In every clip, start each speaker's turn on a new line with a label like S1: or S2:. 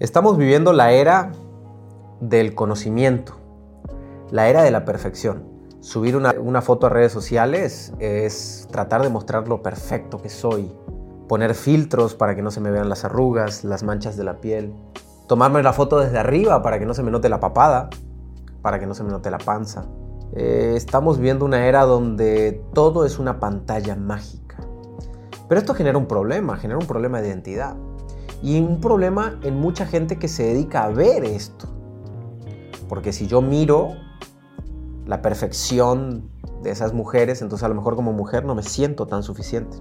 S1: Estamos viviendo la era del conocimiento, la era de la perfección. Subir una, foto a redes sociales es tratar de mostrar lo perfecto que soy, poner filtros para que no se me vean las arrugas, las manchas de la piel, tomarme la foto desde arriba para que no se me note la papada, para que no se me note la panza. Eh, estamos viendo una era donde todo es una pantalla mágica. Pero esto genera un problema, genera un problema de identidad. Y un problema en mucha gente que se dedica a ver esto. Porque si yo miro la perfección de esas mujeres, entonces a lo mejor como mujer no me siento tan suficiente.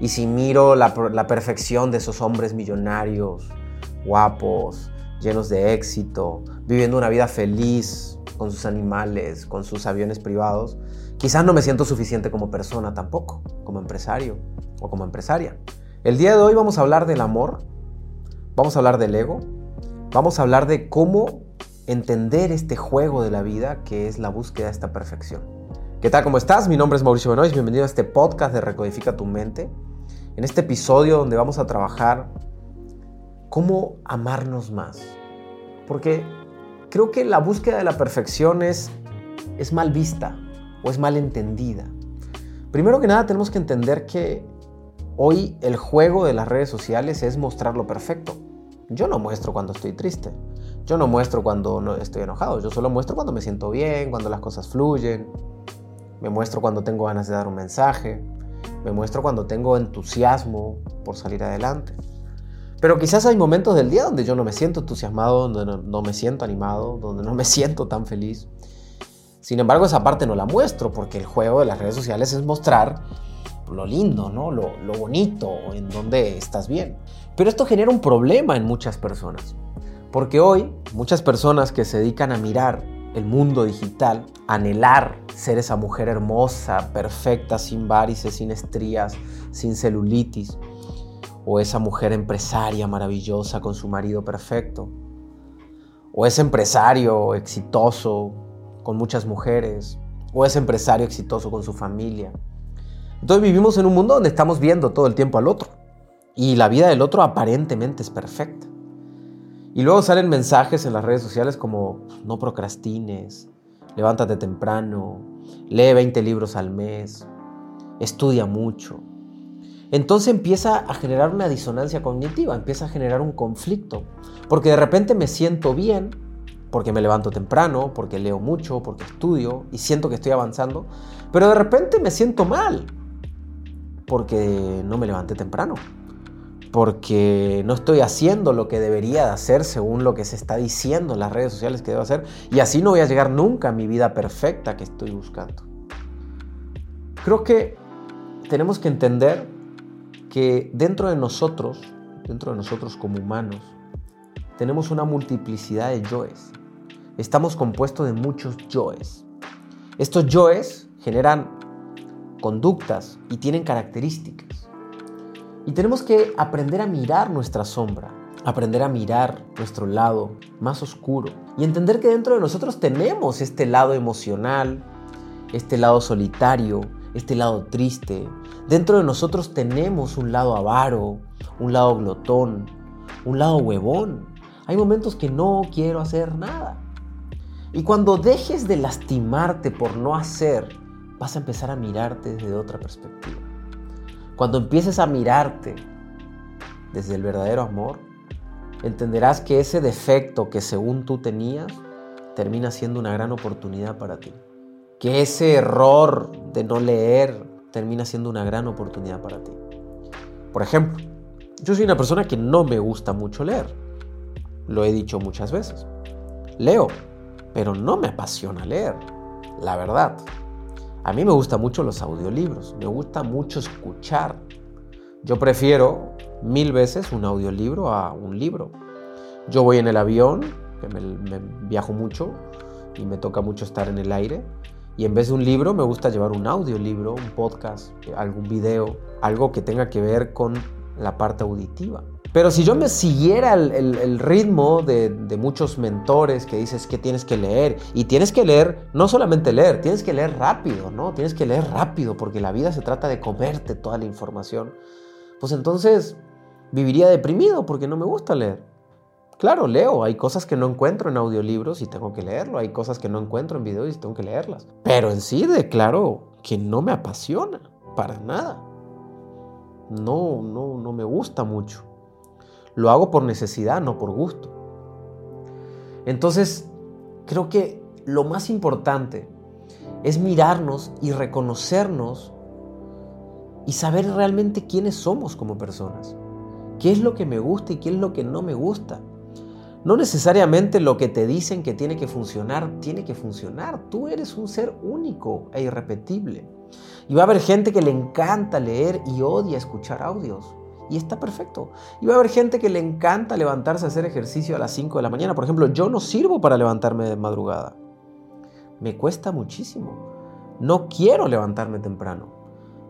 S1: Y si miro la, la perfección de esos hombres millonarios, guapos, llenos de éxito, viviendo una vida feliz con sus animales, con sus aviones privados, quizás no me siento suficiente como persona tampoco, como empresario o como empresaria. El día de hoy vamos a hablar del amor, vamos a hablar del ego, vamos a hablar de cómo entender este juego de la vida que es la búsqueda de esta perfección. ¿Qué tal? ¿Cómo estás? Mi nombre es Mauricio Benoist, bienvenido a este podcast de Recodifica tu mente. En este episodio donde vamos a trabajar cómo amarnos más. Porque creo que la búsqueda de la perfección es, es mal vista o es mal entendida. Primero que nada tenemos que entender que Hoy el juego de las redes sociales es mostrar lo perfecto. Yo no muestro cuando estoy triste. Yo no muestro cuando no estoy enojado. Yo solo muestro cuando me siento bien, cuando las cosas fluyen. Me muestro cuando tengo ganas de dar un mensaje. Me muestro cuando tengo entusiasmo por salir adelante. Pero quizás hay momentos del día donde yo no me siento entusiasmado, donde no, me siento animado, donde no me siento tan feliz. Sin embargo, esa parte no la muestro porque el juego de las redes sociales es mostrar lo lindo, ¿no? Lo, bonito, en donde estás bien. Pero esto genera un problema en muchas personas. Porque hoy muchas personas que se dedican a mirar el mundo digital, anhelar ser esa mujer hermosa, perfecta, sin varices, sin estrías, sin celulitis, o esa mujer empresaria maravillosa con su marido perfecto, o ese empresario exitoso con muchas mujeres, o ese empresario exitoso con su familia, entonces vivimos en un mundo donde estamos viendo todo el tiempo al otro. Y la vida del otro aparentemente es perfecta. Y luego salen mensajes en las redes sociales como no procrastines, levántate temprano, lee 20 libros al mes, estudia mucho. Entonces empieza a generar una disonancia cognitiva, empieza a generar un conflicto, porque de repente me siento bien, porque me levanto temprano, porque leo mucho, porque estudio y siento que estoy avanzando, pero de repente me siento mal, porque no me levanté temprano, porque no estoy haciendo lo que debería de hacer según lo que se está diciendo en las redes sociales que debo hacer, y así no voy a llegar nunca a mi vida perfecta que estoy buscando. Creo que tenemos que entender que dentro de nosotros, dentro de nosotros como humanos, tenemos una multiplicidad de yoes. Estamos compuestos de muchos yoes. Estos yoes generan conductas y tienen características. Y tenemos que aprender a mirar nuestra sombra, aprender a mirar nuestro lado más oscuro y entender que dentro de nosotros tenemos este lado emocional, este lado solitario, este lado triste. Dentro de nosotros tenemos un lado avaro, un lado glotón, un lado huevón. Hay momentos que no quiero hacer nada. Y cuando dejes de lastimarte por no hacer vas a empezar a mirarte desde otra perspectiva. Cuando empieces a mirarte desde el verdadero amor, entenderás que ese defecto que según tú tenías termina siendo una gran oportunidad para ti. Que ese error de no leer termina siendo una gran oportunidad para ti. Por ejemplo, yo soy una persona que no me gusta mucho leer. Lo he dicho muchas veces. Leo, pero no me apasiona leer, la verdad. A mí me gustan mucho los audiolibros, me gusta mucho escuchar. Yo prefiero mil veces un audiolibro a un libro. Yo voy en el avión, que me, viajo mucho y me toca mucho estar en el aire. Y en vez de un libro me gusta llevar un audiolibro, un podcast, algún video, algo que tenga que ver con la parte auditiva. Pero si yo me siguiera el, ritmo de, muchos mentores que dices que tienes que leer, y tienes que leer, no solamente leer, tienes que leer rápido, ¿no? Tienes que leer rápido porque la vida se trata de comerte toda la información. Pues entonces viviría deprimido porque no me gusta leer. Claro, leo, hay cosas que no encuentro en audiolibros y tengo que leerlo, hay cosas que no encuentro en videos y tengo que leerlas. Pero en sí declaro que no me apasiona, para nada. No, no, no me gusta mucho. Lo hago por necesidad, no por gusto. Entonces, creo que lo más importante es mirarnos y reconocernos y saber realmente quiénes somos como personas. ¿Qué es lo que me gusta y qué es lo que no me gusta? No necesariamente lo que te dicen que tiene que funcionar, tiene que funcionar. Tú eres un ser único e irrepetible. Y va a haber gente que le encanta leer y odia escuchar audios. Y está perfecto. Y va a haber gente que le encanta levantarse a hacer ejercicio a las 5 de la mañana. Por ejemplo, yo no sirvo para levantarme de madrugada. Me cuesta muchísimo. No quiero levantarme temprano.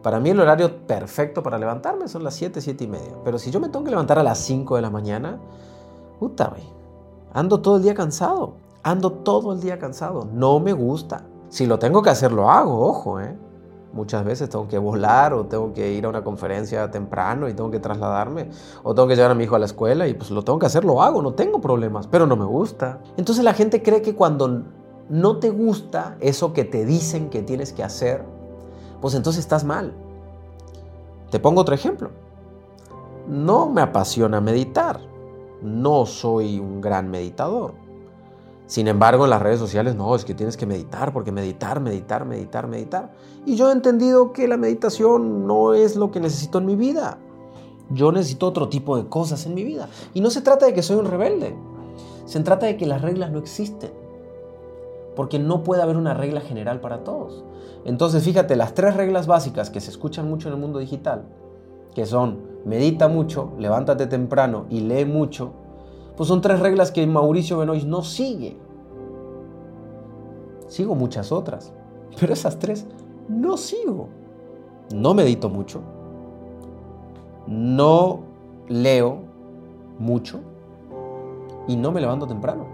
S1: Para mí el horario perfecto para levantarme son las 7, 7 y media. Pero si yo me tengo que levantar a las 5 de la mañana, puta, güey Ando todo el día cansado. Ando todo el día cansado. No me gusta. Si lo tengo que hacer, lo hago, ojo, ¿eh? Muchas veces tengo que volar o tengo que ir a una conferencia temprano y tengo que trasladarme o tengo que llevar a mi hijo a la escuela y pues lo tengo que hacer, lo hago, no tengo problemas, pero no me gusta. Entonces la gente cree que cuando no te gusta eso que te dicen que tienes que hacer, pues entonces estás mal. Te pongo otro ejemplo. No me apasiona meditar no soy un gran meditador. Sin embargo, en las redes sociales no, es que tienes que meditar, porque meditar, meditar, meditar, meditar. Y yo he entendido que la meditación no es lo que necesito en mi vida. Yo necesito otro tipo de cosas en mi vida. Y no se trata de que soy un rebelde. Se trata de que las reglas no existen. Porque no puede haber una regla general para todos. Entonces, fíjate, las tres reglas básicas que se escuchan mucho en el mundo digital, que son medita mucho, levántate temprano y lee mucho, pues son tres reglas que Mauricio Benoist no sigue. Sigo muchas otras, pero esas tres no sigo. No medito mucho, no leo mucho y no me levanto temprano.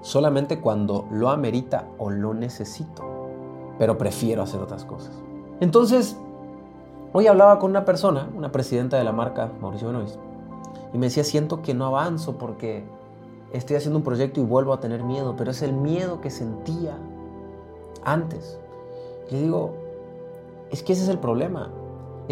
S1: Solamente cuando lo amerita o lo necesito, pero prefiero hacer otras cosas. Entonces, Hoy hablaba con una persona, una presidenta de la marca, Mauricio Benoist, y me decía, siento que no avanzo porque estoy haciendo un proyecto y vuelvo a tener miedo, pero es el miedo que sentía antes. Le digo, es que ese es el problema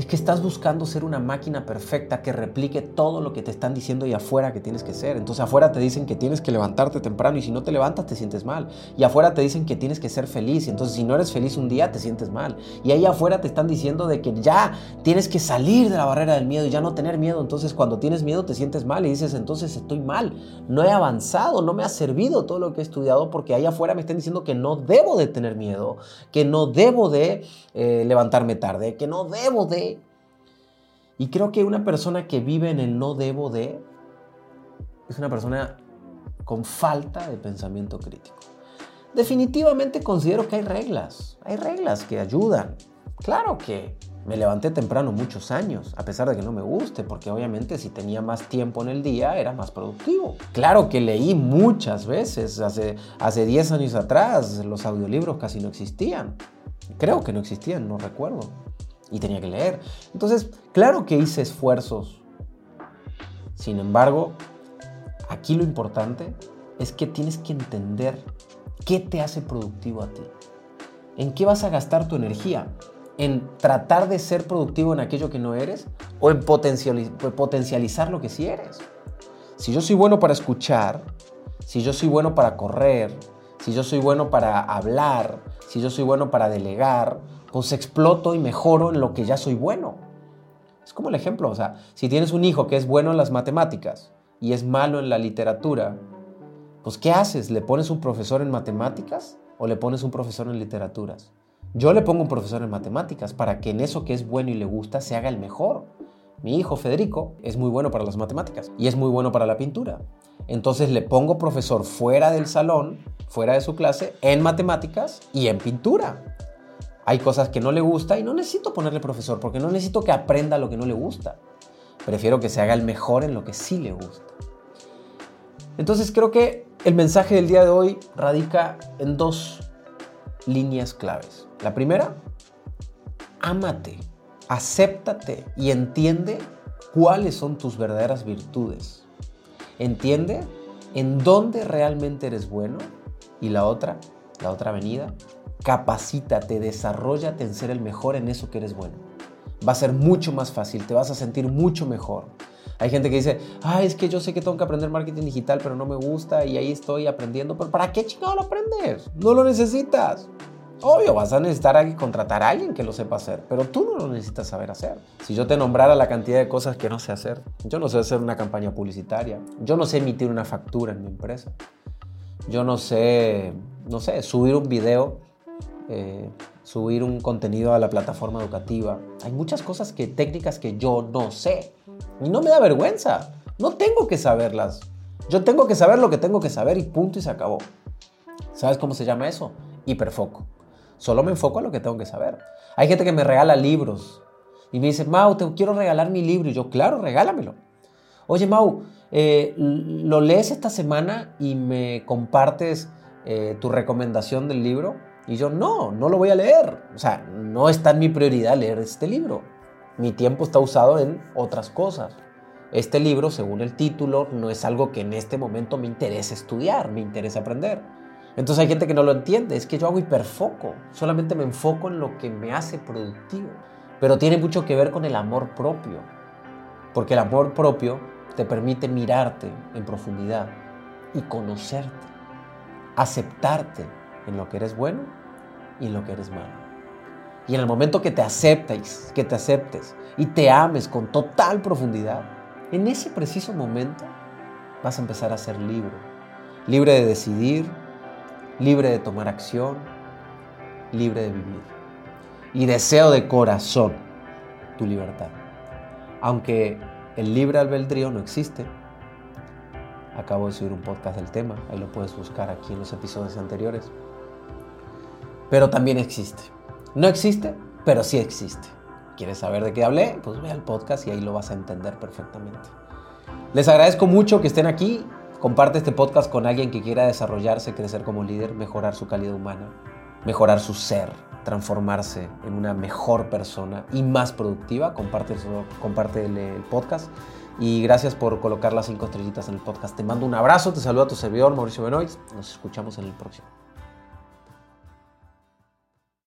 S1: es que estás buscando ser una máquina perfecta que replique todo lo que te están diciendo y afuera que tienes que ser. Entonces afuera te dicen que tienes que levantarte temprano y si no te levantas te sientes mal. Y afuera te dicen que tienes que ser feliz y entonces si no eres feliz un día te sientes mal. Y ahí afuera te están diciendo de que ya tienes que salir de la barrera del miedo y ya no tener miedo. Entonces cuando tienes miedo te sientes mal y dices entonces estoy mal. No he avanzado, no me ha servido todo lo que he estudiado porque ahí afuera me están diciendo que no debo de tener miedo, que no debo de eh, levantarme tarde, que no debo de y creo que una persona que vive en el no debo de es una persona con falta de pensamiento crítico. Definitivamente considero que hay reglas, hay reglas que ayudan. Claro que me levanté temprano muchos años, a pesar de que no me guste, porque obviamente si tenía más tiempo en el día era más productivo. Claro que leí muchas veces, hace, hace 10 años atrás los audiolibros casi no existían. Creo que no existían, no recuerdo y tenía que leer. Entonces, claro que hice esfuerzos. Sin embargo, aquí lo importante es que tienes que entender qué te hace productivo a ti. ¿En qué vas a gastar tu energía? ¿En tratar de ser productivo en aquello que no eres? ¿O en potencializar lo que sí eres? Si yo soy bueno para escuchar, si yo soy bueno para correr, si yo soy bueno para hablar, si yo soy bueno para delegar, pues exploto y mejoro en lo que ya soy bueno. Es como el ejemplo, o sea, si tienes un hijo que es bueno en las matemáticas y es malo en la literatura, pues ¿qué haces? ¿Le pones un profesor en matemáticas o le pones un profesor en literaturas? Yo le pongo un profesor en matemáticas para que en eso que es bueno y le gusta se haga el mejor. Mi hijo Federico es muy bueno para las matemáticas y es muy bueno para la pintura. Entonces le pongo profesor fuera del salón, fuera de su clase, en matemáticas y en pintura. Hay cosas que no le gusta y no necesito ponerle profesor porque no necesito que aprenda lo que no le gusta. Prefiero que se haga el mejor en lo que sí le gusta. Entonces creo que el mensaje del día de hoy radica en dos líneas claves. La primera, ámate, acéptate y entiende cuáles son tus verdaderas virtudes. entiende en dónde realmente eres bueno y la otra, la otra avenida, capacítate, desarrollate en ser el mejor en eso que eres bueno. Va a ser mucho más fácil, te vas a sentir mucho mejor. Hay gente que dice, ay, es que yo sé que tengo que aprender marketing digital, pero no me gusta y ahí estoy aprendiendo. Pero ¿para qué chingado lo aprendes? No lo necesitas. Obvio, vas a necesitar a contratar a alguien que lo sepa hacer, pero tú no lo necesitas saber hacer. Si yo te nombrara la cantidad de cosas que no sé hacer, yo no sé hacer una campaña publicitaria, yo no sé emitir una factura en mi empresa, yo no sé, no sé, subir un video, eh, subir un contenido a la plataforma educativa. Hay muchas cosas que, técnicas que yo no sé y no me da vergüenza. No tengo que saberlas. Yo tengo que saber lo que tengo que saber y punto y se acabó. ¿Sabes cómo se llama eso? Hiperfoco. Solo me enfoco a lo que tengo que saber. Hay gente que me regala libros y me dice, Mau, te quiero regalar mi libro. Y yo, claro, regálamelo. Oye, Mau, eh, ¿lo lees esta semana y me compartes eh, tu recomendación del libro? Y yo, no, no lo voy a leer. O sea, no está en mi prioridad leer este libro. Mi tiempo está usado en otras cosas. Este libro, según el título, no es algo que en este momento me interese estudiar, me interesa aprender. Entonces hay gente que no lo entiende, es que yo hago hiperfoco, solamente me enfoco en lo que me hace productivo. Pero tiene mucho que ver con el amor propio, porque el amor propio te permite mirarte en profundidad y conocerte, aceptarte en lo que eres bueno y en lo que eres malo. Y en el momento que te aceptes, que te aceptes y te ames con total profundidad, en ese preciso momento vas a empezar a ser libre. Libre de decidir, libre de tomar acción, libre de vivir. Y deseo de corazón tu libertad. Aunque el libre albedrío no existe, acabo de subir un podcast del tema, ahí lo puedes buscar aquí en los episodios anteriores. Pero también existe. No existe, pero sí existe. ¿Quieres saber de qué hablé? Pues ve al podcast y ahí lo vas a entender perfectamente. Les agradezco mucho que estén aquí Comparte este podcast con alguien que quiera desarrollarse, crecer como líder, mejorar su calidad humana, mejorar su ser, transformarse en una mejor persona y más productiva. Comparte, el, podcast. Y gracias por colocar las cinco estrellitas en el podcast. Te mando un abrazo, te saluda tu servidor Mauricio Benoit. Nos escuchamos en el próximo.